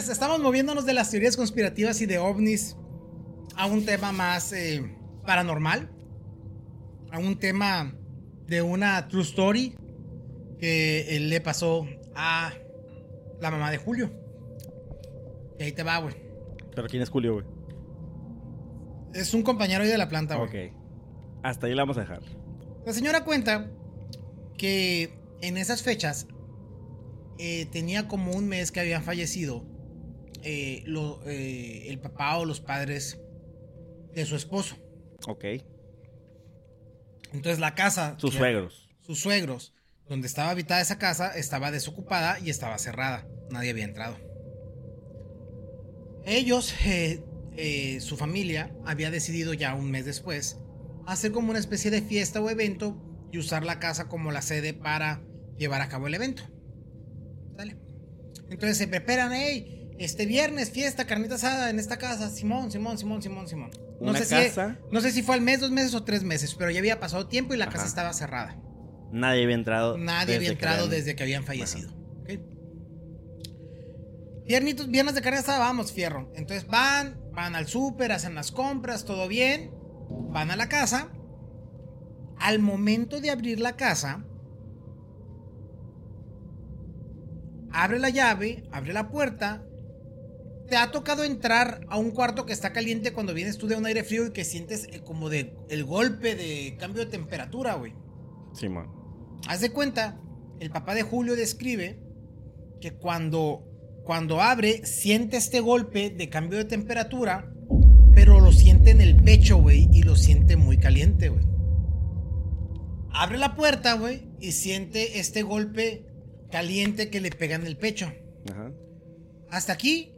señores, estamos moviéndonos de las teorías conspirativas y de ovnis a un tema más eh, paranormal, a un tema de una true story que eh, le pasó a la mamá de Julio. Y ahí te va, güey. ¿Pero quién es Julio, güey? Es un compañero ahí de la planta, güey. Ok. Hasta ahí la vamos a dejar. La señora cuenta que en esas fechas eh, tenía como un mes que habían fallecido eh, lo- eh, el papá o los padres de su esposo. Ok. Entonces la casa... Sus suegros. Sus suegros, donde estaba habitada esa casa, estaba desocupada y estaba cerrada. Nadie había entrado. Ellos, eh, su familia, había decidido ya un mes después hacer como una especie de fiesta o evento y usar la casa como la sede para llevar a cabo el evento. ¿Sale? Entonces se preparan, hey, este viernes fiesta, carnita asada en esta casa, Simón, Simón, Simón, Simón, Simón. No sé, casa. Si, no sé si fue al mes, dos meses o tres meses, pero ya había pasado tiempo y la casa estaba cerrada. Nadie había entrado. Nadie había que entrado desde que habían fallecido. ¿ok? Viernitos, viernes de carne asada, vamos, fierro. Entonces van, van al súper, hacen las compras, todo bien. Van a la casa. Al momento de abrir la casa, abre la llave, abre la puerta. Te ha tocado entrar a un cuarto que está caliente cuando vienes tú de un aire frío y que sientes eh, como de el golpe de cambio de temperatura, güey. Simón. Haz de cuenta, el papá de Julio describe que cuando, cuando abre, siente este golpe de cambio de temperatura, pero lo siente en el pecho, güey, y lo siente muy caliente, güey. Abre la puerta, güey, y siente este golpe caliente que le pega en el pecho. Ajá. Hasta aquí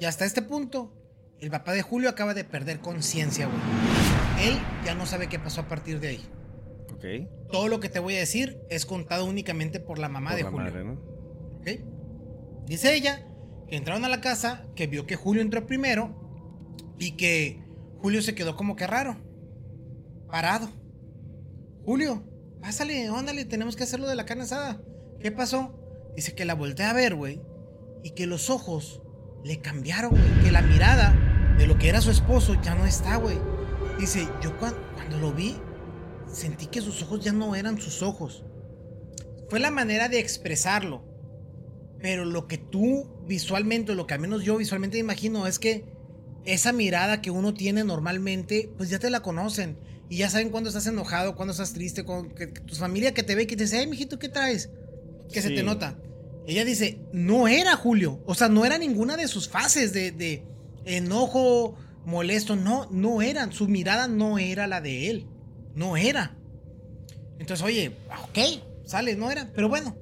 y hasta este punto, el papá de Julio acaba de perder conciencia, güey. Él ya no sabe qué pasó a partir de ahí. Ok. Todo lo que te voy a decir es contado únicamente por la mamá Por de la Julio. madre, ¿no? ¿ok? Dice ella que entraron a la casa, que vio que Julio entró primero y que Julio se quedó como que raro, parado. Julio, pásale, ándale, tenemos que hacerlo de la carne asada. ¿Qué pasó? Dice que la voltea a ver, güey, y que los ojos le cambiaron, güey, que la mirada de lo que era su esposo ya no está, güey. Dice, yo cuan- cuando lo vi, sentí que sus ojos ya no eran sus ojos. Fue la manera de expresarlo. Pero lo que tú visualmente, o lo que al menos yo visualmente imagino, es que esa mirada que uno tiene normalmente, pues ya te la conocen. Y ya saben cuando estás enojado, cuando estás triste, cuando, que, que tu familia que te ve y que te dice, hey, mijito, ¿qué traes? Que se Sí. te nota. Ella dice, no era Julio. O sea, no era ninguna de sus fases de, de enojo, molesto. No, no eran. Su mirada no era la de él. No era. Entonces, oye, ok, sale, no era. Pero bueno,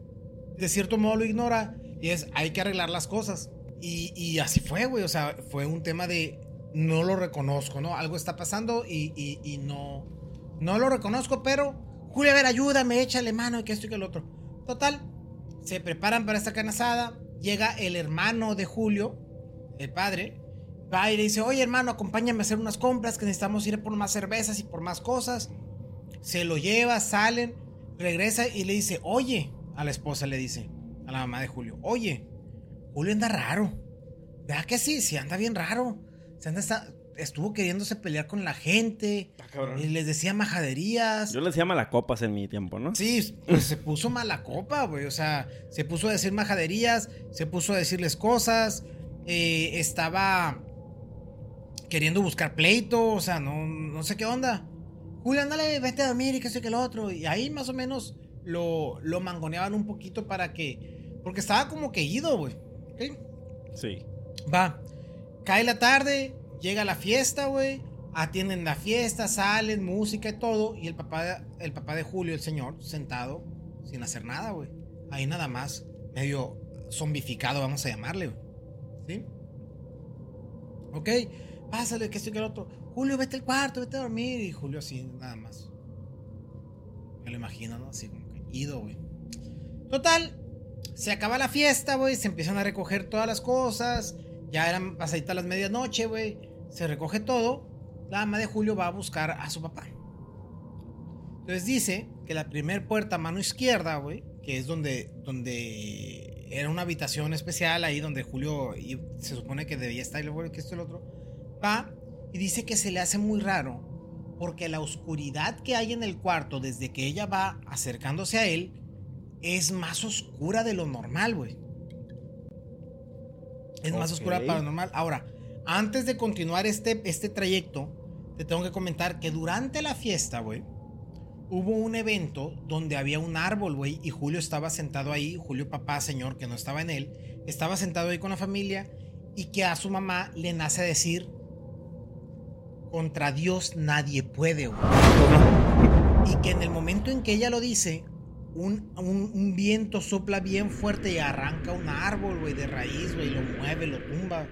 de cierto modo lo ignora y es, hay que arreglar las cosas. Y, y así fue, güey. O sea, fue un tema de, no lo reconozco, ¿no? Algo está pasando y, y- no, no lo reconozco, pero, Julio, a ver, ayúdame, échale mano y que esto y que el otro. Total, se preparan para esta canasada. Llega el hermano de Julio, el padre, va y le dice, oye hermano, acompáñame a hacer unas compras, que necesitamos ir por más cervezas y por más cosas. Se lo lleva, salen, regresa y le dice, oye, a la esposa le dice, a la mamá de Julio, oye, Julio anda raro. ¿Verdad que sí? Sí, anda bien raro. Se anda, estuvo queriéndose pelear con la gente. Y les decía majaderías. Yo les decía malacopas en mi tiempo, ¿no? Sí, pues se puso mala copa, güey. O sea, se puso a decir majaderías, se puso a decirles cosas. eh, estaba queriendo buscar pleito, o sea, no, no sé qué onda. Julio, ándale, vete a dormir y que sé que lo otro. Y ahí más o menos lo, lo mangoneaban un poquito para que. Porque estaba como que ido, güey. Sí. Va. Cae la tarde, llega la fiesta, güey. Atienden la fiesta, salen, música y todo. Y el papá, el papá de Julio, el señor, sentado, sin hacer nada, güey. Ahí nada más, medio zombificado, vamos a llamarle, güey. ¿Sí? Ok, pásale, que esto y que el otro. Julio, vete al cuarto, vete a dormir. Y Julio así, nada más. Me lo imagino, ¿no? Así como que ido, güey. Total, se acaba la fiesta, güey. Se empiezan a recoger todas las cosas. Ya eran pasaditas las medianoche, güey. Se recoge todo. La mamá de Julio va a buscar a su papá. Entonces dice que la primer puerta a mano izquierda, güey, que es donde, donde era una habitación especial ahí donde Julio y se supone que debía estar y luego que esto el otro. Va y dice que se le hace muy raro porque la oscuridad que hay en el cuarto desde que ella va acercándose a él es más oscura de lo normal, güey. Es más oscura para lo normal. Ahora, antes de continuar este, este trayecto, te tengo que comentar que durante la fiesta, güey, hubo un evento donde había un árbol, güey, y Julio estaba sentado ahí, Julio papá, señor, que no estaba en él, estaba sentado ahí con la familia y que a su mamá le nace decir, contra Dios nadie puede, güey. Y que en el momento en que ella lo dice, un, un, viento sopla bien fuerte y arranca un árbol, güey, de raíz, güey, lo mueve, lo tumba.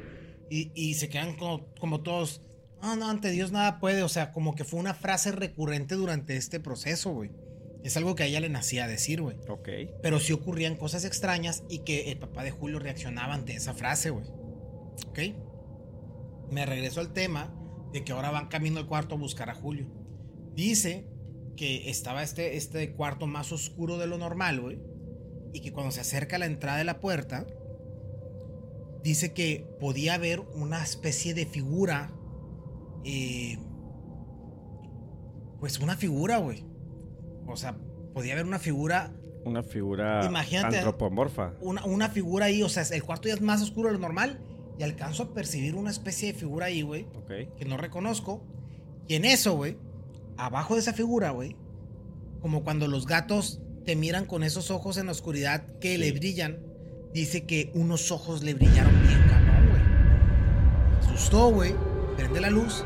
Y, y se quedan como, como todos, no, no, ante Dios nada puede. O sea, como que fue una frase recurrente durante este proceso, güey. Es algo que a ella le nacía decir, güey. Ok. Pero sí ocurrían cosas extrañas y que el papá de Julio reaccionaba ante esa frase, güey. Ok. Me regreso al tema de que ahora van camino al cuarto a buscar a Julio. Dice que estaba este, este cuarto más oscuro de lo normal, güey. Y que cuando se acerca a la entrada de la puerta, dice que podía ver una especie de figura. Eh, pues una figura, güey. O sea, podía ver una figura. Una figura Imagínate, antropomorfa. Una, una figura ahí, o sea, el cuarto ya es más oscuro de lo normal. Y alcanzo a percibir una especie de figura ahí, güey. Que no reconozco. Y en eso, güey, abajo de esa figura, güey, como cuando los gatos te miran con esos ojos en la oscuridad que le brillan, dice que unos ojos le brillaron bien cabrón, güey. Asustó, güey, prende la luz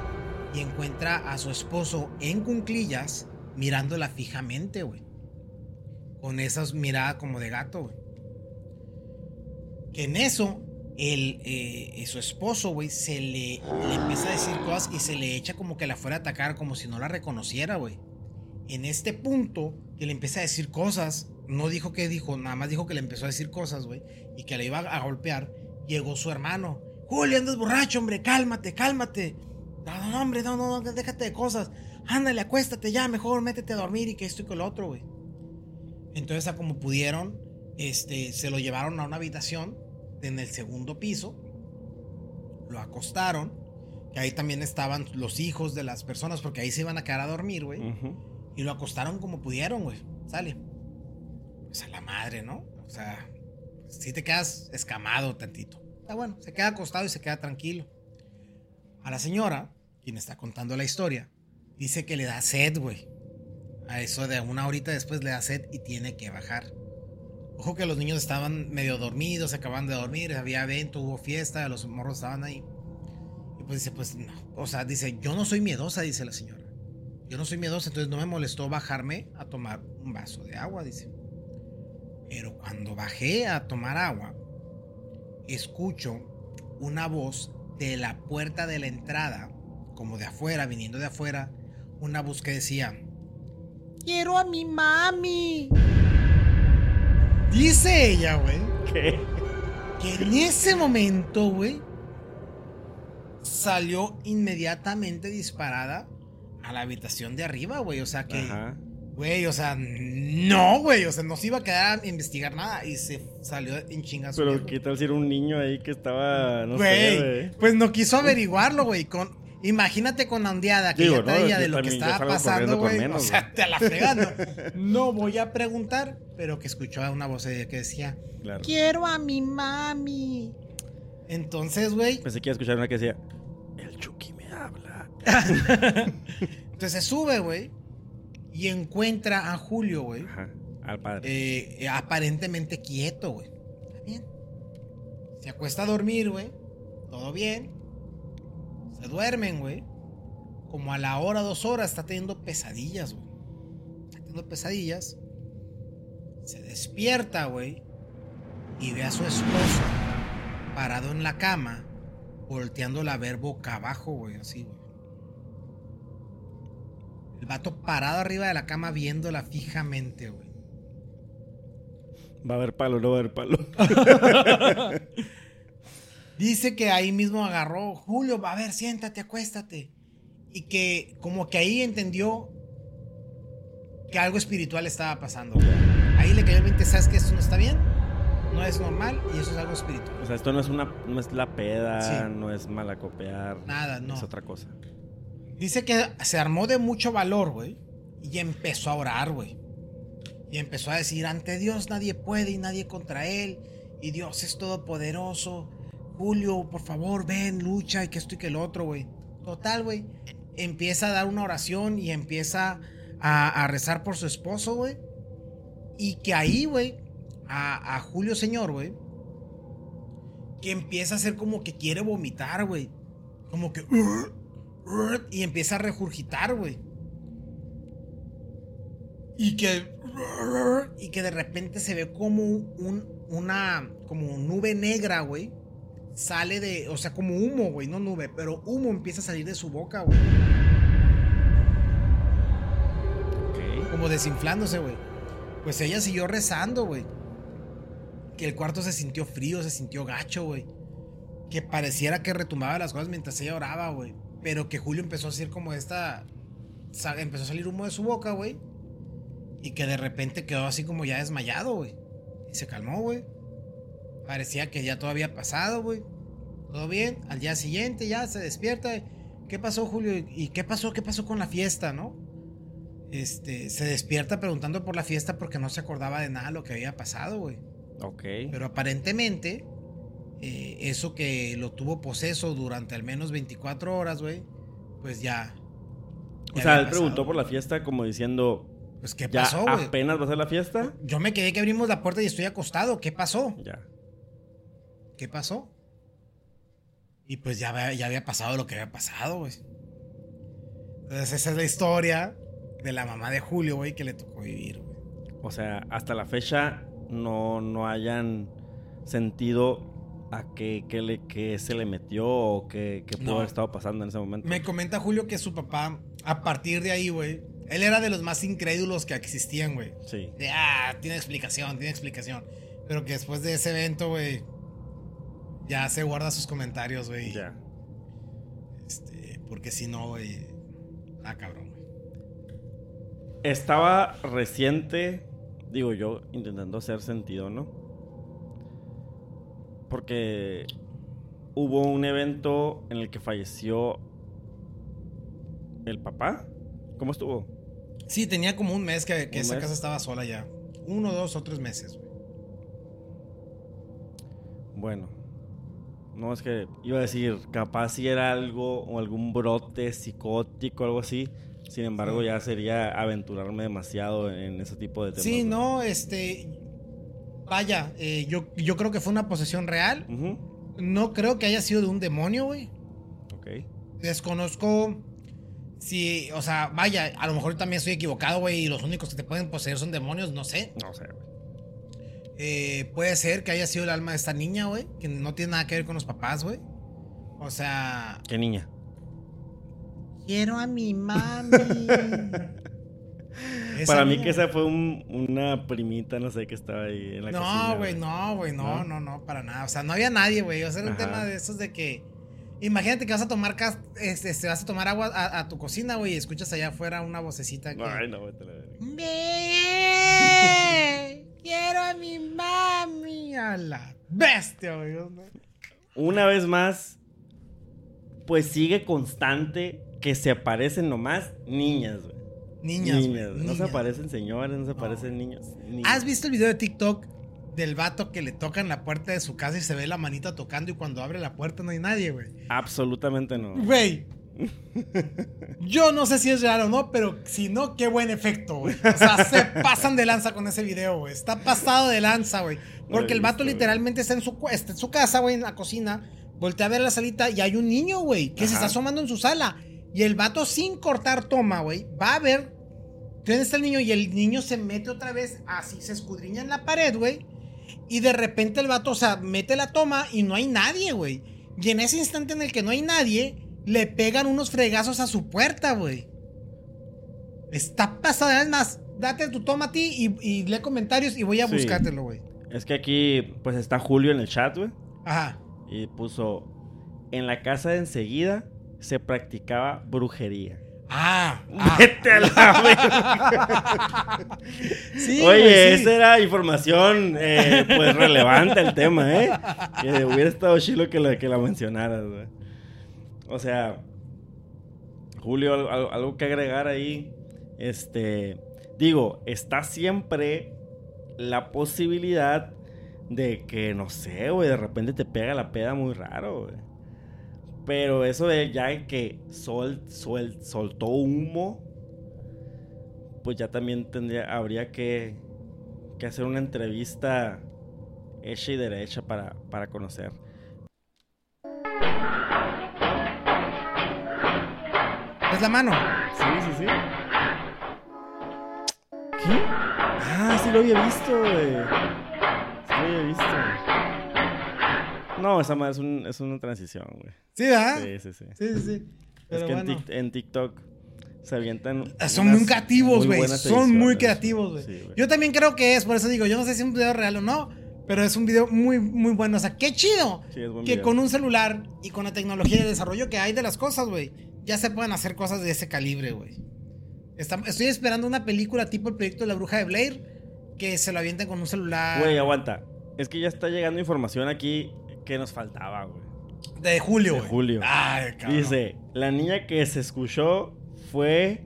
y encuentra a su esposo en cunclillas mirándola fijamente, güey. Con esas miradas como de gato, güey. Que en eso el, eh, su esposo, güey, se le, le, empieza a decir cosas y se le echa como que la fuera a atacar, como si no la reconociera, güey. En este punto, que le empieza a decir cosas, no dijo que dijo, nada más dijo que le empezó a decir cosas, güey, y que le iba a golpear, llegó su hermano. Julio, andas borracho, hombre, cálmate, cálmate. No, no, hombre, no, no, déjate de cosas. Ándale, acuéstate ya, mejor métete a dormir y que esto y que lo otro, güey. Entonces, como pudieron, este, se lo llevaron a una habitación en el segundo piso, lo acostaron, que ahí también estaban los hijos de las personas, porque ahí se iban a quedar a dormir, güey. Y lo acostaron como pudieron, güey. Sale. Pues a la madre, ¿no? O sea, si te quedas escamado tantito. Está bueno, se queda acostado y se queda tranquilo. A la señora, quien está contando la historia, dice que le da sed, güey. A eso de una horita después le da sed y tiene que bajar. Ojo que los niños estaban medio dormidos, acaban de dormir, había evento, hubo fiesta, los morros estaban ahí. Y pues dice, pues no. O sea, dice, yo no soy miedosa, dice la señora. Yo no soy miedosa, entonces no me molestó bajarme a tomar un vaso de agua, dice. Pero cuando bajé a tomar agua, escucho una voz de la puerta de la entrada, como de afuera, viniendo de afuera, una voz que decía, quiero a mi mami. Dice ella, güey. ¿Qué? Que en ese momento, güey, salió inmediatamente disparada a la habitación de arriba, güey. O sea que. Güey, o sea, no, güey. O sea, no se iba a quedar a investigar nada. Y se salió en chingas. Pero, ¿qué tal si era un niño ahí que estaba. No sé, güey. Pues no quiso averiguarlo, güey. Con, Imagínate con la ondeada que ya traía de lo que estaba pasando, güey. O sea, te la fregando. no voy a preguntar, pero que escuchó a una voz que decía: Quiero a mi mami. Entonces, güey. Pensé que iba a escuchar una que decía: El Chucky me habla. Entonces se sube, güey. Y encuentra a Julio, güey. Ajá. Al padre. Eh, aparentemente quieto, güey. Está bien. Se acuesta a dormir, güey. Todo bien se duermen, güey. Como a la hora, dos horas, está teniendo pesadillas, güey. Está teniendo pesadillas. Se despierta, güey. Y ve a su esposo parado en la cama, volteándola a ver boca abajo, güey, así, güey. El vato parado arriba de la cama viéndola fijamente, güey. Va a haber palo, no va a haber palo. Dice que ahí mismo agarró, Julio, a ver, siéntate, acuéstate. Y que como que ahí entendió que algo espiritual estaba pasando. Ahí le cayó el 20, ¿sabes que esto no está bien? no es normal y eso es algo espiritual. O sea, esto no es una, no es la peda, Sí. no es malacopear. Nada, no. Es otra cosa. Dice que se armó de mucho valor, güey. Y empezó a orar, güey. Y empezó a decir, ante Dios nadie puede y nadie contra él. Y Dios es todopoderoso. Julio, por favor, ven, lucha y que esto y que el otro, güey. Total, güey. Empieza a dar una oración y empieza a, rezar por su esposo, güey. Y que ahí, güey, a, a Julio Señor, güey, que empieza a hacer como que quiere vomitar, güey. Como que... Y empieza a regurgitar, güey. Y que... Y que de repente se ve como un, una... Como nube negra, güey. Sale de... O sea, como humo, güey. No nube, pero humo empieza a salir de su boca, güey. Como desinflándose, güey. Pues ella siguió rezando, güey. Que el cuarto se sintió frío, se sintió gacho, güey. Que pareciera que retumbaba las cosas mientras ella oraba, güey. Pero que Julio empezó a hacer como esta. Empezó a salir humo de su boca, güey. Y que de repente quedó así como ya desmayado, güey. Y se calmó, güey. Parecía que ya todo había pasado, güey. Todo bien. Al día siguiente ya se despierta. ¿Qué pasó, Julio? ¿Y qué pasó? ¿Qué pasó con la fiesta, no? Este, se despierta preguntando por la fiesta porque no se acordaba de nada lo que había pasado, güey. Ok. Pero aparentemente, eh, eso que lo tuvo poseso durante al menos 24 horas, güey, pues ya. o sea, él preguntó por la fiesta como diciendo, Pues, ¿qué ¿ya pasó, güey? apenas va a ser la fiesta? Yo me quedé que abrimos la puerta y estoy acostado. ¿Qué pasó? Ya. ¿Qué pasó? Y pues ya, había- ya había pasado lo que había pasado, güey. Entonces, esa es la historia de la mamá de Julio, güey, que le tocó vivir, güey. O sea, hasta la fecha no, no hayan sentido a qué, qué le, qué se le metió o qué, qué pudo No. haber estado pasando en ese momento. Me comenta Julio que su papá, a partir de ahí, güey, él era de los más incrédulos que existían, güey. Sí. De, ah, tiene explicación, tiene explicación. Pero que después de ese evento, güey, ya se guarda sus comentarios, güey. Ya. Este, porque si no, güey, ah, cabrón, güey. Estaba reciente, digo yo, intentando hacer sentido, ¿no? Porque hubo un evento en el que falleció el papá. ¿Cómo estuvo? Sí, tenía como un mes que, que ¿Un esa mes? casa estaba sola ya. Uno, dos o tres meses, güey. Bueno, no es que iba a decir, capaz si era algo o algún brote psicótico o algo así. Sin embargo, ya sería aventurarme demasiado en ese tipo de temas. Sí, no, este. Vaya, eh, yo, yo creo que fue una posesión real. No creo que haya sido de un demonio, güey. Ok. Desconozco si, o sea, vaya, a lo mejor también estoy equivocado, güey, y los únicos que te pueden poseer son demonios, no sé. No sé, güey. Eh, puede ser que haya sido el alma de esta niña, güey, que no tiene nada que ver con los papás, güey. O sea, ¿Qué niña? quiero a mi mami. Para mí niña, que esa fue un- una primita, no sé, que estaba ahí en la cocina. No, güey, no, güey, no, ¿No? no, no, para nada. O sea, no había nadie, güey. O sea, era un tema de esos de que. Imagínate que vas a tomar este, este, vas a tomar agua a, a tu cocina, güey, y escuchas allá afuera una vocecita que. Ay, no, vete a la verga. Quiero a mi mami. A la bestia, güey. Una vez más, pues sigue constante que se aparecen nomás niñas, güey. Niñas, Niñas, No se aparecen señores, no se aparecen niños. niñas. ¿Has visto el video de TikTok del vato que le tocan la puerta de su casa y se ve la manita tocando y cuando abre la puerta no hay nadie, güey? Absolutamente no. Güey. Yo no sé si es real o no, pero si no, qué buen efecto, güey. O sea, se pasan de lanza con ese video, güey. Está pasado de lanza, güey. Porque el vato literalmente está en su, cu- está en su casa, güey, en la cocina. Voltea a ver la salita y hay un niño, güey, que se está asomando en su sala. Y el vato, sin cortar toma, güey, va a ver dónde está el niño. Y el niño se mete otra vez, así se escudriña en la pared, güey. Y de repente el vato, o sea, mete la toma y no hay nadie, güey. Y en ese instante en el que no hay nadie, le pegan unos fregazos a su puerta, güey. Está pasada. Es más, date tu toma a ti y, y lee comentarios y voy a Sí. buscártelo, güey. Es que aquí, pues está Julio en el chat, güey. Ajá. Y puso: En la casa de enseguida se practicaba brujería. Ah, ah. Vete a la. Sí, Oye, güey, sí. esa era información eh, pues relevante al tema, ¿eh? Que hubiera estado chilo que la, que la mencionaras, güey. O sea, Julio, al- al- algo que agregar ahí. Este, digo, está siempre la posibilidad de que, no sé, güey, de repente te pega la peda muy raro, güey. Pero eso de ya que sol, sol- soltó humo, pues ya también tendría, habría que, que hacer una entrevista hecha y derecha para, para conocer. Es la mano. Sí, sí, sí. ¿Qué? Ah, sí lo había visto, güey. Sí lo había visto. No, esa madre es, un- es una transición, güey. Sí, ¿verdad? Sí, sí, sí. Sí, sí, sí. Es Pero que en, bueno. Tik- en TikTok se avientan. Son unas muy creativos, güey. Son muy creativos, güey. Sí. Yo también creo que es, por eso digo, yo no sé si es un video real o no, pero es un video muy, muy bueno. O sea, qué chido Sí, es que video. con un celular y con la tecnología de desarrollo que hay de las cosas, güey, ya se pueden hacer cosas de ese calibre, güey. Estoy esperando una película tipo el proyecto de la bruja de Blair que se lo avienten con un celular Güey, aguanta. Es que ya está llegando información aquí que nos faltaba, güey. de Julio, de güey. Julio. Ay, cabrón. Dice, la niña que se escuchó fue...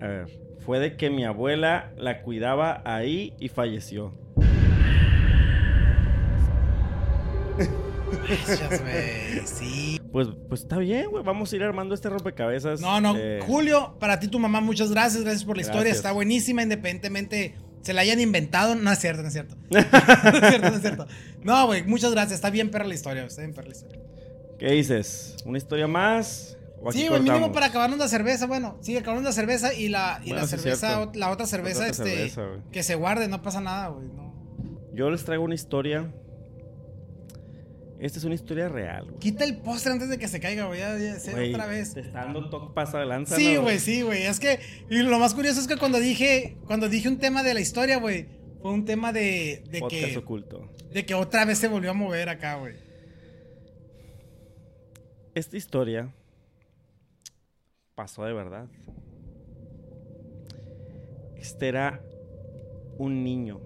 A ver, fue de que mi abuela la cuidaba ahí y falleció. Gracias, güey. Sí. Pues, pues está bien, güey. Vamos a ir armando este rompecabezas. No, no. eh, Julio, para ti, tu mamá, muchas gracias. Gracias por la historia. Está buenísima, independientemente se la hayan inventado. No es cierto, no es cierto. no es cierto, no es cierto. No, güey, muchas gracias. Está bien perra la historia. Está bien perra la historia. ¿Qué dices? ¿Una historia más? ¿O aquí Sí, güey, mínimo para acabarnos la cerveza. Bueno, sí, acabarnos la cerveza y la, y Bueno, la sí, cerveza, la otra cerveza, otra este, cerveza, que se guarde, no pasa nada, güey. No. Yo les traigo una historia. Esta es una historia real, güey. Quita el postre antes de que se caiga, güey. Ya, ya, sé, Güey, otra vez. Te está dando toque pasa de lanza, Sí, ¿no, güey, sí, güey. Es que, y lo más curioso es que cuando dije, cuando dije un tema de la historia, güey, fue un tema de, de Podcast que, oculto. de que otra vez se volvió a mover acá, güey. Esta historia pasó de verdad. Este era un niño.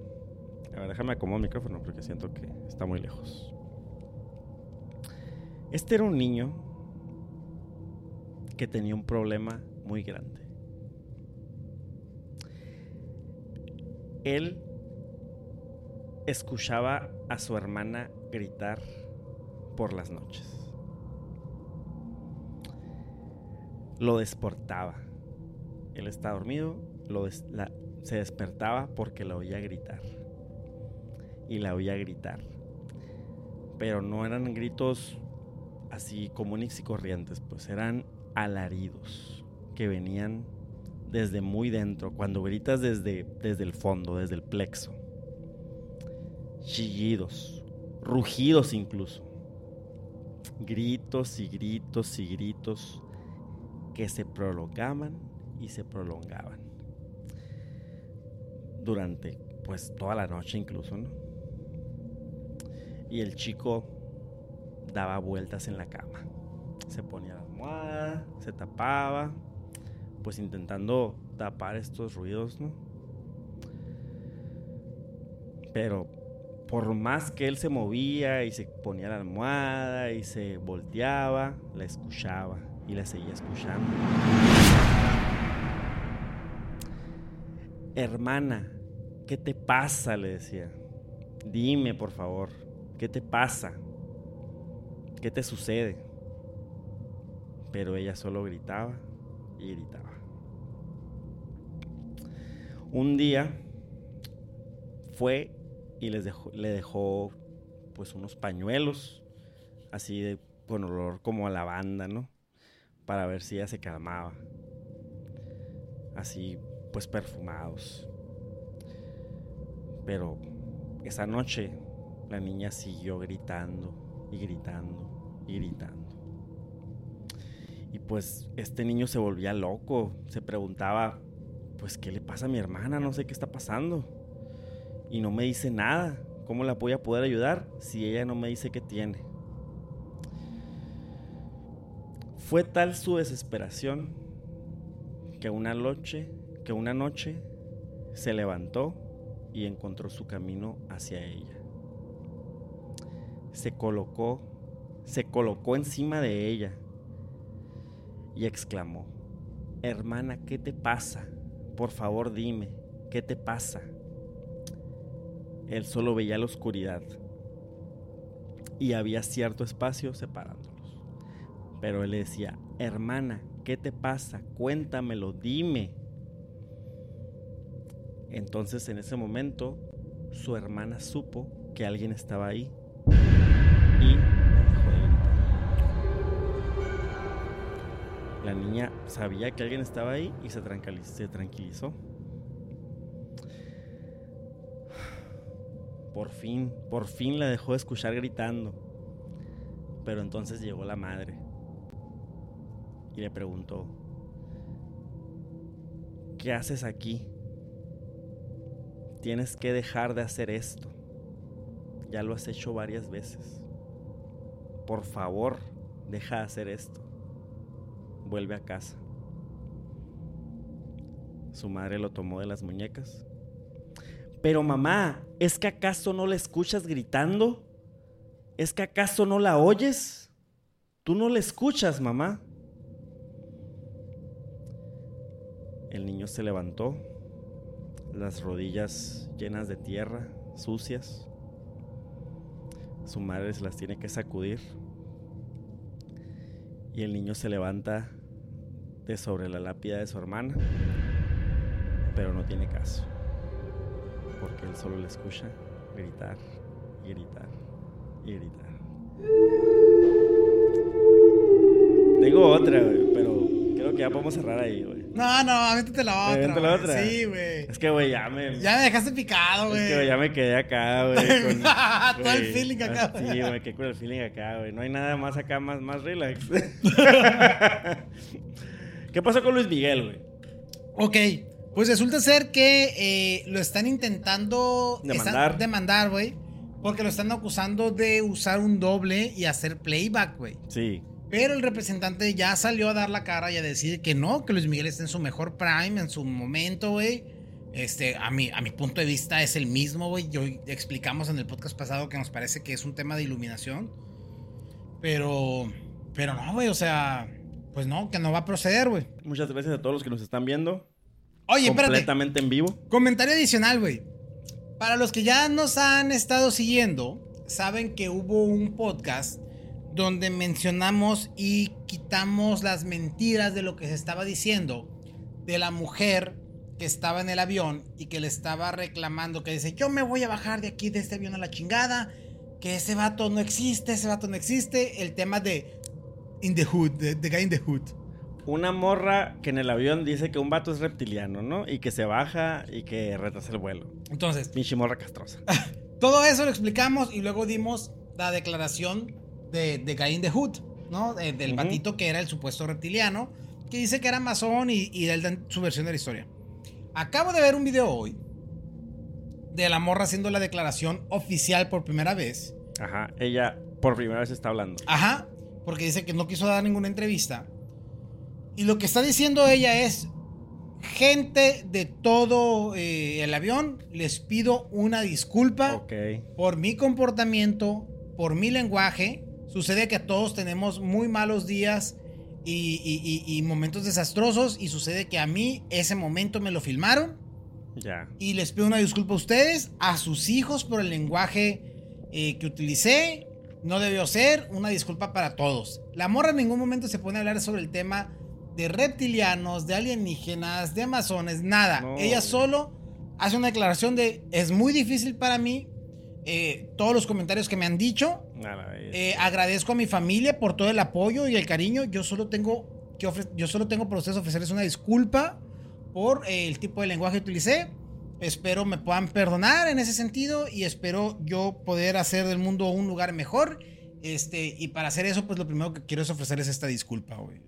A ver, déjame acomodar el micrófono porque siento que está muy lejos. Este era un niño que tenía un problema muy grande. Él escuchaba a su hermana gritar por las noches. Lo desportaba. Él estaba dormido, se despertaba porque la oía gritar. Y la oía gritar. Pero no eran gritos así comunes y corrientes, pues eran alaridos que venían desde muy dentro, cuando gritas desde, desde el fondo, desde el plexo. Chillidos, rugidos incluso. Gritos y gritos y gritos que se prolongaban y se prolongaban. Durante pues toda la noche incluso, ¿no? Y el chico daba vueltas en la cama. Se ponía la almohada, se tapaba, pues intentando tapar estos ruidos, ¿no? Pero por más que él se movía y se ponía la almohada y se volteaba, la escuchaba y la seguía escuchando. Hermana, ¿qué te pasa? le decía. Dime, por favor, ¿qué te pasa? ¿Qué te sucede? Pero ella solo gritaba y gritaba. Un día fue y les dejó, le dejó pues unos pañuelos así de con olor como a lavanda, ¿no? Para ver si ella se calmaba. Así pues perfumados. Pero esa noche la niña siguió gritando y gritando gritando. Y pues este niño se volvía loco, se preguntaba, pues ¿qué le pasa a mi hermana? No sé qué está pasando. Y no me dice nada. ¿Cómo la voy a poder ayudar si ella no me dice qué tiene? Fue tal su desesperación que una noche, que una noche se levantó y encontró su camino hacia ella. Se colocó, se colocó encima de ella y exclamó, hermana, ¿qué te pasa? Por favor dime, ¿qué te pasa? Él solo veía la oscuridad y había cierto espacio separándolos. Pero él decía, hermana, ¿qué te pasa? Cuéntamelo, dime. Entonces en ese momento su hermana supo que alguien estaba ahí La niña sabía que alguien estaba ahí y se, tranquiliz- se tranquilizó. Por fin, por fin la dejó de escuchar gritando. Pero entonces llegó la madre y le preguntó, ¿qué haces aquí? Tienes que dejar de hacer esto. Ya lo has hecho varias veces. Por favor, deja de hacer esto. Vuelve a casa. Su madre lo tomó de las muñecas. Pero mamá, ¿es que acaso no la escuchas gritando? ¿Es que acaso no la oyes? Tú no la escuchas, mamá. El niño se levantó, las rodillas llenas de tierra, sucias. Su madre se las tiene que sacudir. Y el niño se levanta sobre la lápida de su hermana, pero no tiene caso, porque él solo le escucha gritar y gritar y gritar. Tengo otra, güey, pero creo que ya podemos cerrar ahí, güey. No, no, avéntate la otra. aviento la otra? Sí, güey. Es que, güey, ya me... Ya me dejaste picado, Es güey. que güey, ya me quedé acá, güey. con- Todo el feeling acá, Sí, güey. güey, qué con el feeling acá, güey. No hay nada más acá, más, más relax. ¿Qué pasó con Luis Miguel, güey? Ok, pues resulta ser que eh, lo están intentando Demandar. están- demandar, güey. Porque lo están acusando de usar un doble y hacer playback, güey. Sí. Pero el representante ya salió a dar la cara y a decir que no, que Luis Miguel está en su mejor prime, en su momento, güey. Este, a mi, a mi punto de vista es el mismo, güey. Yo explicamos en el podcast pasado que nos parece que es un tema de iluminación. Pero, pero no, güey, o sea, pues no, que no va a proceder, güey. Muchas gracias a todos los que nos están viendo. Oye, espérate. completamente en vivo. Comentario adicional, güey. Para los que ya nos han estado siguiendo, saben que hubo un podcast donde mencionamos y quitamos las mentiras de lo que se estaba diciendo de la mujer que estaba en el avión y que le estaba reclamando, que dice, yo me voy a bajar de aquí, de este avión a la chingada, que ese vato no existe, ese vato no existe, el tema de In the Hood, de, de Guy in the Hood. Una morra que en el avión dice que un vato es reptiliano, ¿no? Y que se baja y que retrasa el vuelo. Entonces, Pinche morra castrosa. Todo eso lo explicamos y luego dimos la declaración de, de Guy in the Hood, ¿no? De- del batito que era el supuesto reptiliano, que dice que era masón y, y él da su versión de la historia. Acabo de ver un video hoy de la morra haciendo la declaración oficial por primera vez. Ajá. Ella por primera vez está hablando. Ajá, porque dice que no quiso dar ninguna entrevista. Y lo que está diciendo ella es, gente de todo eh, el avión, les pido una disculpa Ok. por mi comportamiento, por mi lenguaje. Sucede que todos tenemos muy malos días y, y- y- y momentos desastrosos y sucede que a mí ese momento me lo filmaron Ya. y les pido una disculpa a ustedes, a sus hijos por el lenguaje eh, que utilicé. No debió ser, una disculpa para todos. La morra en ningún momento se pone a hablar sobre el tema de reptilianos, de alienígenas, de amazones, nada. No, Ella solo hace una declaración de es muy difícil para mí eh, todos los comentarios que me han dicho. Eh, agradezco a mi familia por todo el apoyo y el cariño. Yo solo tengo que yo solo tengo para ustedes ofrecerles una disculpa por eh, el tipo de lenguaje que utilicé. Espero me puedan perdonar en ese sentido y espero yo poder hacer del mundo un lugar mejor. Este, y para hacer eso, pues lo primero que quiero es ofrecerles esta disculpa, güey.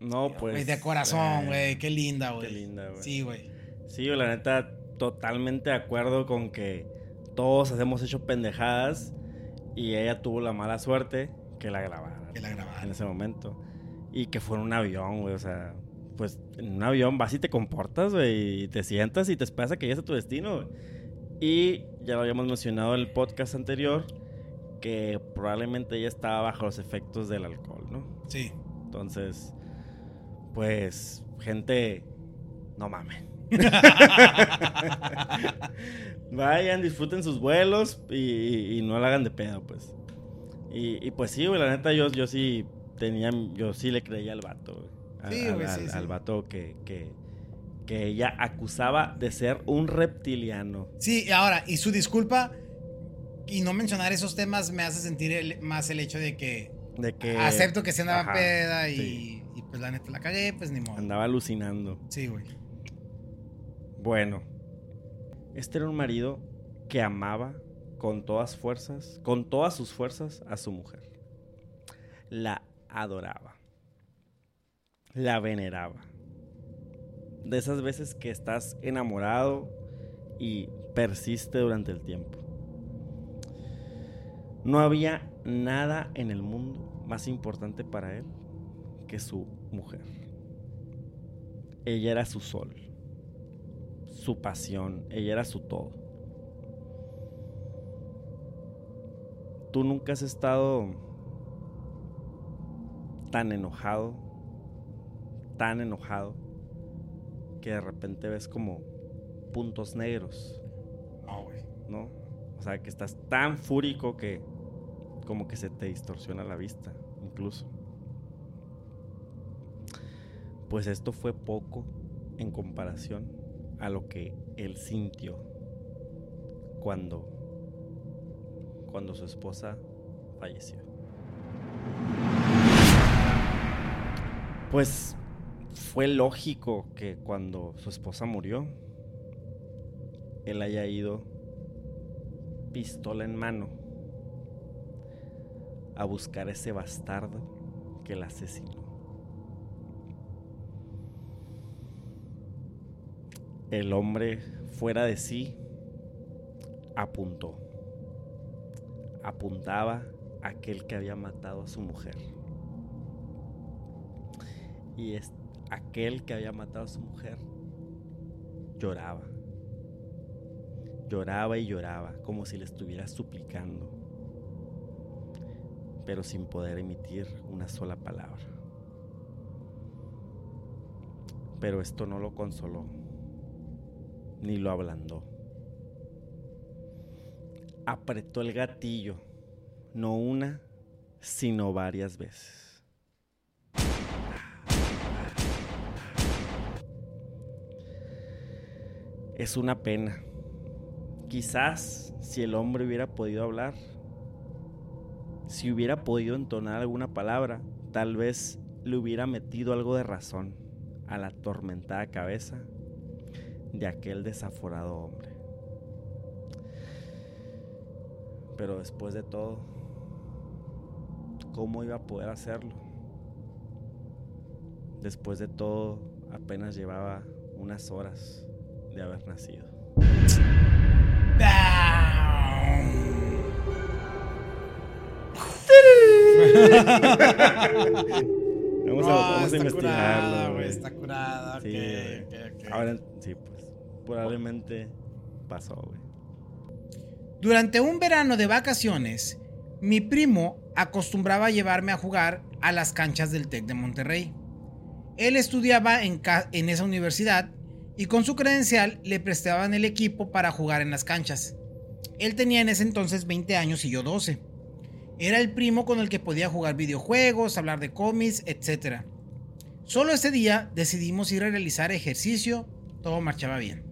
no, pues. Güey, de corazón, eh, güey. Qué linda, güey. Qué linda, güey. Sí, güey. Sí, yo la neta, totalmente de acuerdo con que todos hemos hecho pendejadas y ella tuvo la mala suerte que la grabaran. Que la grabaran. En ese momento. Y que fue en un avión, güey, o sea, pues en un avión vas y te comportas, güey, y te sientas y te esperas a que llegues a tu destino. güey. Y ya lo habíamos mencionado en el podcast anterior, que probablemente ella estaba bajo los efectos del alcohol, ¿no? Sí. Entonces, pues, gente, no mamen. Vayan, disfruten sus vuelos y, y- y no la hagan de pedo, pues. Y, y pues sí, güey, la neta, yo, yo sí tenía, yo sí le creía al vato, güey. Al, Sí, al- güey, al- sí, sí. al vato que, que, que ella acusaba de ser un reptiliano. Sí, ahora, y su disculpa y no mencionar esos temas me hace sentir el- más el hecho de que De que acepto que se andaba ajá, peda y, sí. y pues la neta la cagué, pues ni modo. andaba alucinando. Sí, güey. Bueno, este era un marido que amaba con todas fuerzas, con todas sus fuerzas a su mujer. La adoraba. La veneraba. De esas veces que estás enamorado y persiste durante el tiempo. No había nada en el mundo más importante para él que su mujer. Ella era su sol su pasión, ella era su todo. Tú nunca has estado tan enojado, tan enojado, que de repente ves como puntos negros, No, güey. ¿no? O sea, que estás tan fúrico que como que se te distorsiona la vista, incluso. Pues esto fue poco en comparación a lo que él sintió cuando cuando su esposa falleció. Pues fue lógico que cuando su esposa murió él haya ido pistola en mano a buscar ese bastardo que la asesinó. El hombre, fuera de sí, apuntó. Apuntaba a aquel que había matado a su mujer. Y es, aquel que había matado a su mujer lloraba. Lloraba y lloraba, como si le estuviera suplicando, pero sin poder emitir una sola palabra. Pero esto no lo consoló ni lo ablandó. Apretó el gatillo, no una, sino varias veces. Es una pena. Quizás si el hombre hubiera podido hablar, si hubiera podido entonar alguna palabra, tal vez le hubiera metido algo de razón a la atormentada cabeza de aquel desaforado hombre. Pero después de todo, ¿cómo iba a poder hacerlo? Después de todo, apenas llevaba unas horas de haber nacido. Vamos a, No, vamos a está investigarlo. curada, güey. Está curada. Sí, ok, güey. ok, ok. Ahora sí, pues probablemente pasó, güey. Durante un verano de vacaciones, mi primo acostumbraba a llevarme a jugar a las canchas del TEC de Monterrey. Él estudiaba en esa universidad y con su credencial le prestaban el equipo para jugar en las canchas. Él tenía en ese entonces 20 años y yo 12. Era el primo con el que podía jugar videojuegos, hablar de cómics, etc. Solo ese día decidimos ir a realizar ejercicio, todo marchaba bien.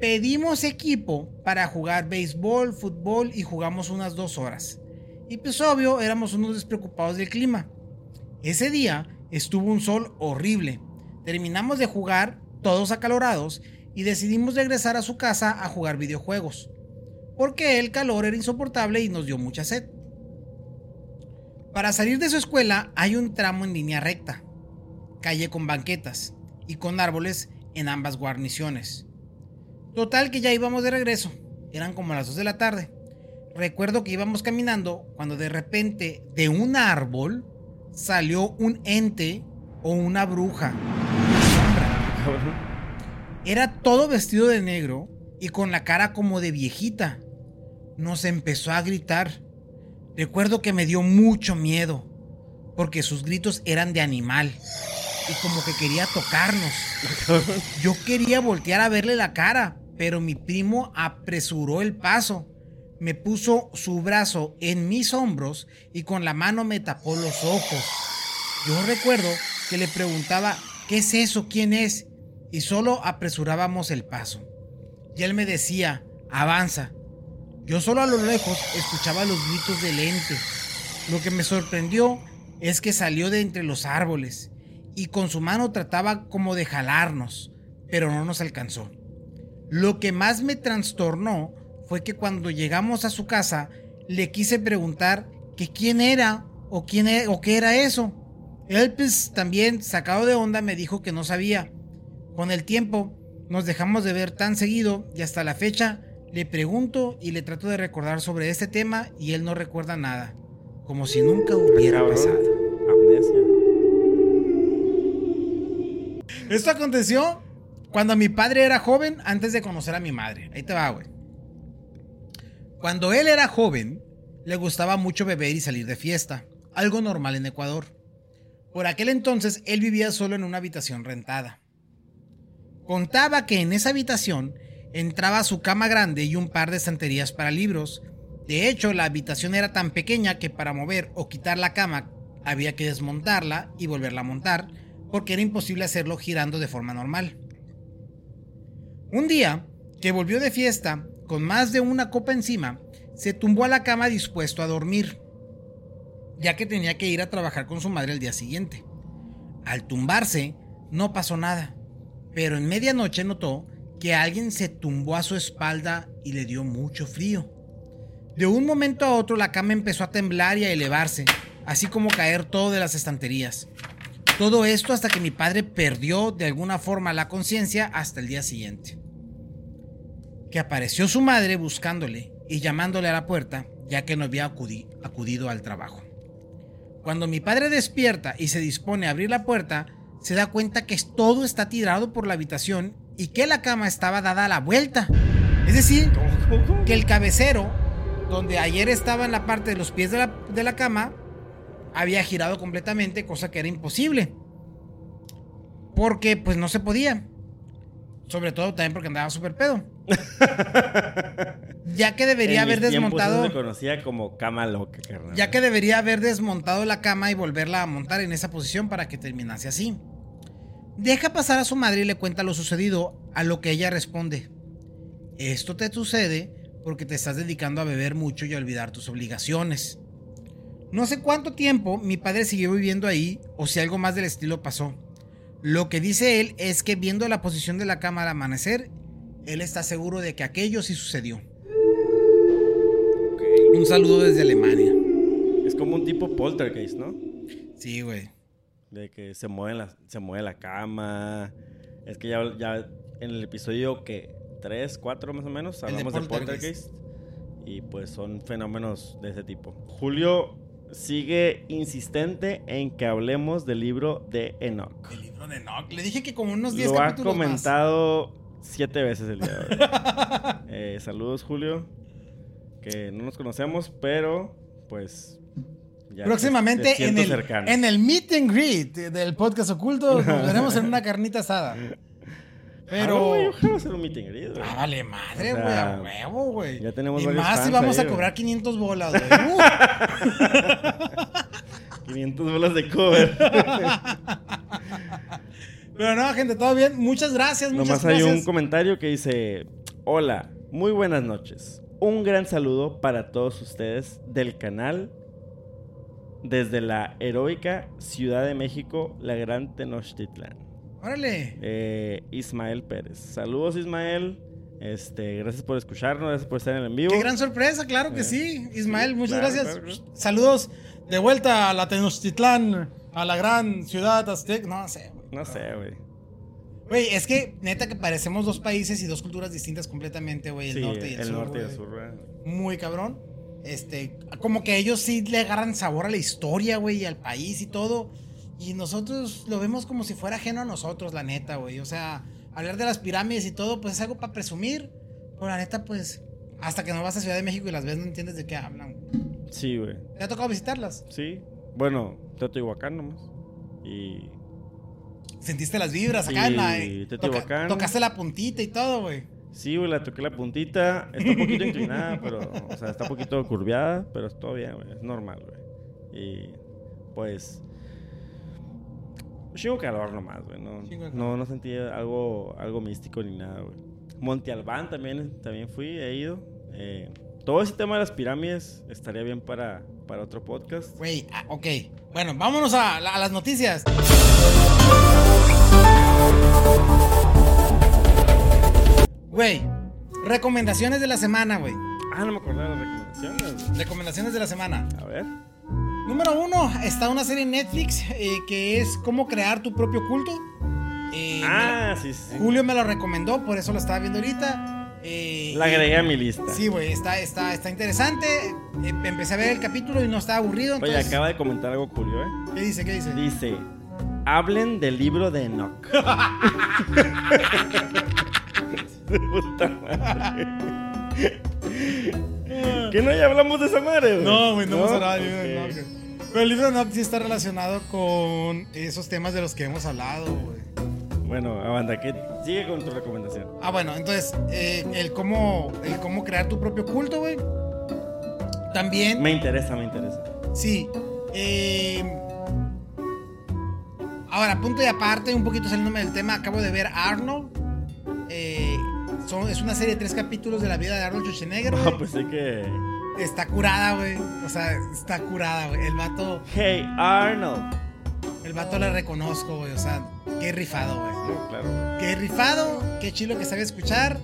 Pedimos equipo para jugar béisbol, fútbol y jugamos unas dos horas. Y pues obvio, éramos unos despreocupados del clima. Ese día estuvo un sol horrible. Terminamos de jugar, todos acalorados, y decidimos regresar a su casa a jugar videojuegos. Porque el calor era insoportable y nos dio mucha sed. Para salir de su escuela hay un tramo en línea recta, calle con banquetas y con árboles en ambas guarniciones. Total que ya íbamos de regreso. Eran como las 2 de la tarde. Recuerdo que íbamos caminando cuando de repente de un árbol salió un ente o una bruja cabrón. Era todo vestido de negro y con la cara como de viejita. Nos empezó a gritar. Recuerdo que me dio mucho miedo, porque sus gritos eran de animal y como que quería tocarnos. Yo quería voltear a verle la cara, pero mi primo apresuró el paso. Me puso su brazo en mis hombros y con la mano me tapó los ojos. Yo recuerdo que le preguntaba, ¿qué es eso? ¿Quién es? Y solo apresurábamos el paso. Y él me decía, avanza. Yo solo a lo lejos escuchaba los gritos del ente. Lo que me sorprendió es que salió de entre los árboles y con su mano trataba como de jalarnos, pero no nos alcanzó. Lo que más me trastornó fue que cuando llegamos a su casa le quise preguntar que quién era o quién e, o qué era eso. Él pues también sacado de onda me dijo que no sabía. Con el tiempo nos dejamos de ver tan seguido y hasta la fecha le pregunto y le trato de recordar sobre este tema y él no recuerda nada, como si nunca hubiera pasado. Amnesia. Esto aconteció cuando mi padre era joven antes de conocer a mi madre. Ahí te va, güey. Cuando él era joven, le gustaba mucho beber y salir de fiesta, algo normal en Ecuador. Por aquel entonces él vivía solo en una habitación rentada. Contaba que en esa habitación entraba su cama grande y un par de estanterías para libros. De hecho, la habitación era tan pequeña que para mover o quitar la cama había que desmontarla y volverla a montar, porque era imposible hacerlo girando de forma normal. Un día, que volvió de fiesta, con más de una copa encima, se tumbó a la cama dispuesto a dormir, ya que tenía que ir a trabajar con su madre el día siguiente. Al tumbarse, no pasó nada, pero en medianoche notó que alguien se tumbó a su espalda y le dio mucho frío. De un momento a otro la cama empezó a temblar y a elevarse, así como caer todo de las estanterías. Todo esto hasta que mi padre perdió de alguna forma la conciencia hasta el día siguiente. Que apareció su madre buscándole y llamándole a la puerta, ya que no había acudido al trabajo. Cuando mi padre despierta y se dispone a abrir la puerta, se da cuenta que todo está tirado por la habitación y que la cama estaba dada a la vuelta. Es decir, que el cabecero, donde ayer estaba en la parte de los pies de la, de la cama, había girado completamente, cosa que era imposible. Porque pues no se podía. Sobre todo también porque andaba súper pedo. ya que debería haber desmontado. Se conocía como cama loca, carnal. Ya que debería haber desmontado la cama y volverla a montar en esa posición para que terminase así. Deja pasar a su madre y le cuenta lo sucedido, a lo que ella responde. Esto te sucede porque te estás dedicando a beber mucho y a olvidar tus obligaciones. No sé cuánto tiempo mi padre siguió viviendo ahí o si algo más del estilo pasó. Lo que dice él es que viendo la posición de la cama al amanecer, él está seguro de que aquello sí sucedió. Un saludo desde Alemania. Es como un tipo poltergeist, ¿no? Sí, güey. De que se mueve la, se mueve la cama. Es que ya, ya en el episodio que 3, 4 más o menos hablamos de poltergeist. Y pues son fenómenos de ese tipo. Julio sigue insistente en que hablemos del libro de Enoch. El libro de Enoch. Le dije que como unos 10 Lo ha comentado siete veces el día de hoy. Eh, saludos, Julio. Que no nos conocemos, pero pues. Próximamente en, el, en el meet and greet del podcast oculto nos veremos en una carnita asada. Pero. Ah, yo hacer un meeting greet, Ah, vale madre, güey, a huevo, güey. Ya tenemos Y más si vamos a cobrar 500 bolas, güey. 500 bolas de cover. Pero no, gente, todo bien. Muchas gracias, muchas Nomás hay un comentario que dice: Hola, muy buenas noches. Un gran saludo para todos ustedes del canal desde la heroica Ciudad de México, la Gran Tenochtitlán. Órale. Eh, Ismael Pérez. Saludos, Ismael. Este, gracias por escucharnos, gracias por estar en el en vivo. Qué gran sorpresa, claro que eh, sí. Ismael, muchas gracias. Saludos de vuelta a la Tenochtitlán, a la gran ciudad azteca. No sé, güey. No sé, güey. Güey, es que neta que parecemos dos países y dos culturas distintas completamente, güey. El norte y el, el sur. Norte y el sur Muy cabrón. Este, como que ellos sí le agarran sabor a la historia, güey, y al país y todo. Y nosotros lo vemos como si fuera ajeno a nosotros, la neta, güey. O sea, hablar de las pirámides y todo, pues es algo para presumir. Pero la neta, pues, hasta que no vas a Ciudad de México y las ves, no entiendes de qué hablan. Sí, güey. ¿Te ha tocado visitarlas? Sí. Bueno, Teotihuacán nomás. Y. Sentiste las vibras acá, en la- eh, tocaste la puntita y todo, güey. Sí, güey, la toqué la puntita. Está un poquito inclinada, pero. O sea, está un poquito curviada, pero es todo bien, güey. Es normal, güey. Y. Pues. Chingo calor nomás, güey. No, no, no sentí algo, algo místico ni nada, güey. Monte Albán también, también fui, he ido. Eh, todo ese tema de las pirámides estaría bien para, para otro podcast. Güey, ah, ok. Bueno, vámonos a, a las noticias. Güey, recomendaciones de la semana, güey. Ah, no me acordaba de las recomendaciones. Recomendaciones de la semana. A ver. Número uno, está una serie en Netflix eh, que es Cómo crear tu propio culto. Eh, Ah, sí, sí. Julio me lo recomendó, por eso lo estaba viendo ahorita. Eh, La agregué a mi lista. Sí, güey, está, está, está interesante. Eh, empecé a ver el capítulo y no estaba aburrido. Oye, Entonces, acaba de comentar algo Julio, ¿eh? ¿Qué dice? ¿Qué dice? Dice, hablen del libro de Enoch. Puta madre. ¿Que no ya hablamos de esa madre, güey? No, güey, no, hemos hablado de. Pero el libro de Enoch sí está relacionado con esos temas de los que hemos hablado, güey. Bueno, Amanda, ¿qué? sigue con tu recomendación. Ah, bueno, entonces, eh, el, cómo, el cómo crear tu propio culto, güey. También, Me interesa, me interesa. sí. eh, ahora, punto y aparte, un poquito saliéndome del tema, acabo de ver Arnold. Son- es una serie de tres capítulos de la vida de Arnold Schwarzenegger. Ah, pues sí que... Está curada, güey. O sea, está curada, güey. El vato, Hey, Arnold. el vato le reconozco, güey. O sea, qué rifado, güey. No, claro. Qué rifado, qué chilo que sabe escuchar.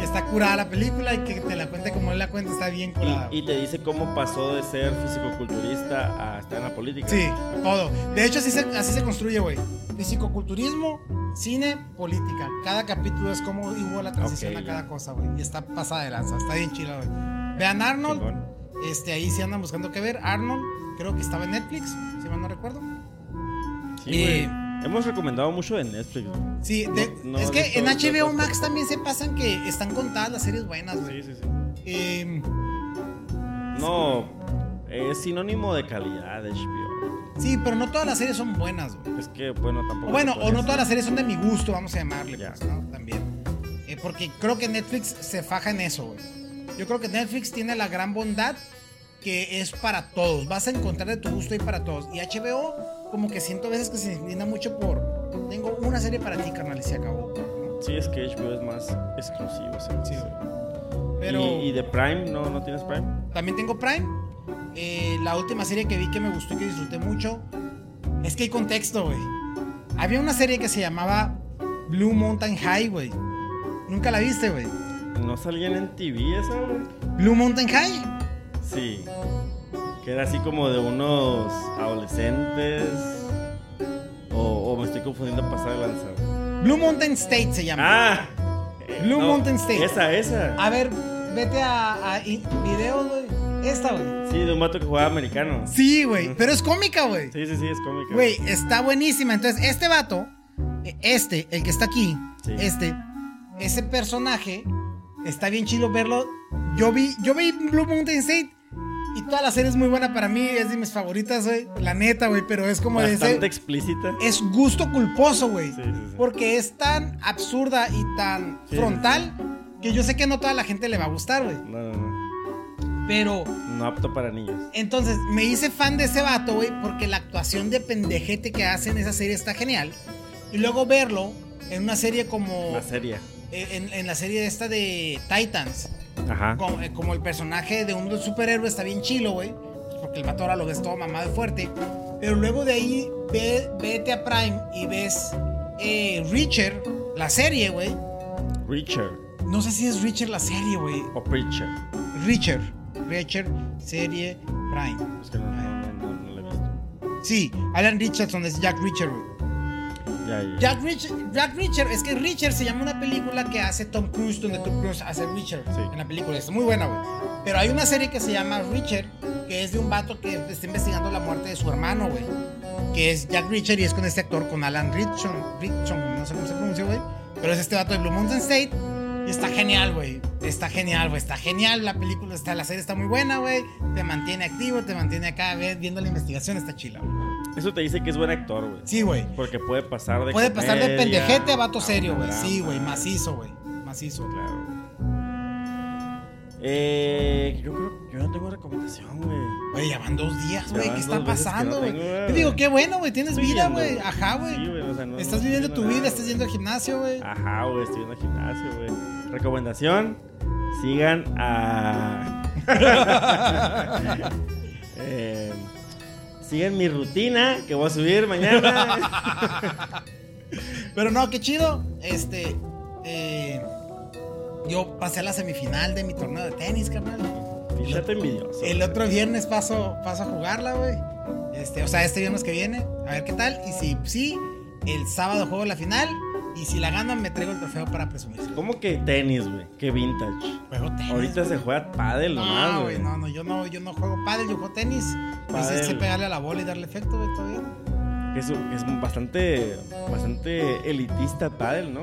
Está curada la película y que te la cuente como él la cuenta está bien curada. Y, y te dice cómo pasó de ser fisicoculturista a estar en la política. Sí, todo. De hecho, así se, así se construye, güey. Fisicoculturismo, cine, política. Cada capítulo es como hubo la transición a cada cosa, güey. Y está pasada de lanza, está bien chila, güey. Vean Arnold. Chingón. Este, ahí sí andan buscando qué ver. Arnold, creo que estaba en Netflix, si mal no recuerdo. Sí, Eh. Hemos recomendado mucho de Netflix. Sí, de- No- no es que visto en HBO. Max también se pasan que están contadas las series buenas, güey. Sí, sí, sí. Eh, No, es sinónimo de calidad HBO. sí, pero no todas las series son buenas, güey. Es que, bueno, tampoco. Bueno, se o no todas las series son de mi gusto, vamos a llamarle, Ya. pues, ¿no? También. Eh, porque creo que Netflix se faja en eso, güey. Yo creo que Netflix tiene la gran bondad que es para todos. Vas a encontrar de tu gusto y para todos. Y HBO, como que siento a veces que se inclina mucho por. Tengo una serie para ti, carnal, y se acabó. ¿no? Sí, es que HBO es más exclusivo. Sí. Pero ¿Y, y de Prime? ¿No, ¿No tienes Prime? también tengo Prime. Eh, la última serie que vi que me gustó y que disfruté mucho. Es que hay contexto, güey. Había una serie que se llamaba Blue Mountain High, güey. Nunca la viste, güey. ¿No salían en TV esa, güey? Blue Mountain High. Sí. Que era así como de unos adolescentes. O, o me estoy confundiendo pasar de lanza. Blue Mountain State se llama. ¡Ah! Blue Mountain State. Esa, esa. A ver, vete a, videos, güey. Esta, güey. Sí, de un vato que jugaba americano. Sí, güey. Pero es cómica, güey. Sí, sí, sí, es cómica. Güey, está buenísima. Entonces, este vato, eh, este, el que está aquí, Sí. este, ese personaje, está bien chido verlo. Yo vi, yo vi Blue Mountain State y toda la serie es muy buena para mí, es de mis favoritas, güey. La neta, güey, pero es como de Bastante ese, explícita. es gusto culposo, güey. Sí, sí, sí. Porque es tan absurda y tan frontal que yo sé que no toda la gente le va a gustar, güey. No, no, no. Pero No apto para niños. entonces me hice fan de ese vato, güey, porque la actuación de pendejete que hace en esa serie está genial. Y luego verlo en una serie como. La serie. En, en la serie esta de Titans. Ajá. Como, eh, como el personaje de un superhéroe está bien chilo, güey. Porque el vato ahora lo ves todo mamado y fuerte. Pero luego de ahí, ve- vete a Prime y ves eh, Richard, la serie, güey. Richard. No sé si es Richard la serie, güey. O Preacher. Richard. Richard, serie Prime. Es que no, no, he visto. Sí, Alan Richardson es Jack Richard, güey. Ya, ya. Jack, Rich- Jack Richard, es que Richard se llama una película que hace Tom Cruise, donde Tom Cruise hace Richard Sí. en la película. Es muy buena, güey. Pero hay una serie que se llama Richard, que es de un vato que está investigando la muerte de su hermano, güey. que es Jack Reacher y es con este actor, con Alan Ritchson, Ritchson, no sé cómo se pronuncia, güey. Pero es este vato de Blue Mountain State. Y está genial, güey. Está genial, güey. Está genial. La película, está, la serie está muy buena, güey. Te mantiene activo, te mantiene acá ve- viendo la investigación. Está chila, güey. Eso te dice que es buen actor, güey. Sí, güey. Porque puede pasar de Puede pasar de pendejete a vato serio, güey. Sí, güey. Macizo, güey. Macizo. Claro. Eh, yo creo que yo no tengo recomendación, güey. Güey, ya van dos días, güey. ¿Qué está pasando, no güey? tengo, Te digo, qué bueno, güey. Tienes Estoy vida, güey. Ajá, güey. Sí, güey, o sea, no- estás no viviendo tu vida, estás yendo al gimnasio, güey. Ajá, güey, estoy en el gimnasio, güey. Recomendación: sigan a. Eh, sigan mi rutina que voy a subir mañana. Pero no, qué chido. Este. eh, yo pasé a la semifinal de mi torneo de tenis, carnal. Fíjate envidioso. El otro viernes paso, paso a jugarla, güey. Este, o sea, este viernes que viene. A ver qué tal. Y si sí, el sábado juego la final. Y si la ganan, me traigo el trofeo para presumir. ¿Cómo que tenis, güey? Que vintage. Juego tenis. Ahorita se juega pádel nomás, No, güey. no, no, yo no, yo no juego pádel, yo juego tenis. Pues es que pegarle a la bola y darle efecto, güey. Que Es, es bastante, bastante elitista el pádel, ¿no?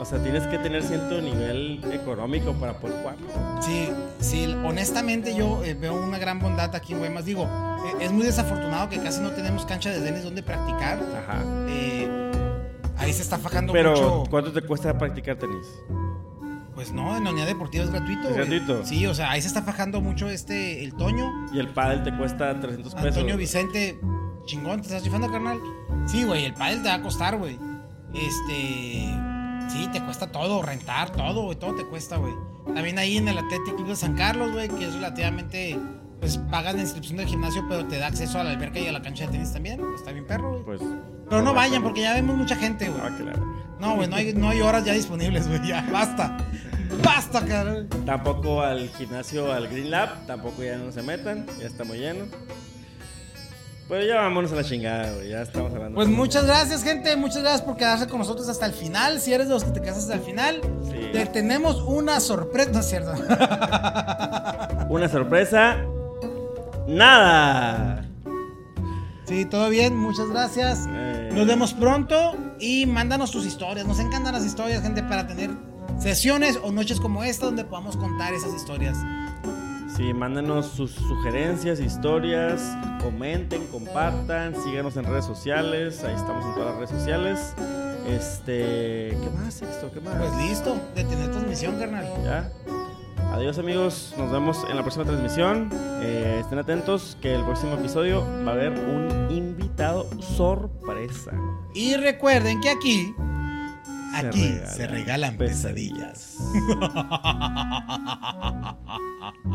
O sea, tienes que tener cierto nivel económico para poder jugar. Sí, sí, honestamente yo eh, veo una gran bondad aquí en Guaymas. Digo, eh, es muy desafortunado que casi no tenemos cancha de tenis donde practicar. Ajá. Eh, ahí se está fajando Pero, mucho. ¿cuánto te cuesta practicar tenis? Pues no, en la unidad deportiva es gratuito. ¿Es gratuito? Sí, o sea, ahí se está fajando mucho este, el Toño. Y el pádel te cuesta 300 pesos. Antonio Vicente, chingón, ¿te estás chifando, carnal? Sí, güey, el pádel te va a costar, güey. Este. Sí, te cuesta todo, rentar, todo, güey, todo te cuesta, güey. También ahí en el Athletic Club de San Carlos, güey, que es relativamente. Pues pagas la inscripción del gimnasio, pero te da acceso a la alberca y a la cancha de tenis también. Está bien, perro, güey. Pues. Pero no vayan, porque ya vemos mucha gente, güey. Ah, claro. No, güey, no hay, no hay horas ya disponibles, güey, ya, basta. Basta, cabrón. Tampoco al gimnasio, al Green Lab, tampoco ya no se metan, ya está muy lleno. Pero ya vámonos a la chingada, güey, ya estamos hablando. Pues muchas gracias, gente. Muchas gracias por quedarse con nosotros hasta el final. Si eres de los que te quedas hasta el final, Sí. te tenemos una sorpresa. No es cierto. Una sorpresa. Nada. Sí, todo bien. Muchas gracias. Eh, Nos vemos pronto y mándanos tus historias. Nos encantan las historias, gente, para tener sesiones o noches como esta donde podamos contar esas historias. Sí, mándenos sus sugerencias, historias, comenten, compartan, síganos en redes sociales, ahí estamos en todas las redes sociales. Este, ¿qué más, esto? ¿Qué más? Pues listo, de tener transmisión, carnal. Ya. Adiós amigos, nos vemos en la próxima transmisión. Eh, estén atentos que el próximo episodio va a haber un invitado sorpresa. Y recuerden que aquí, Se aquí se regalan pesadillas. pesadillas.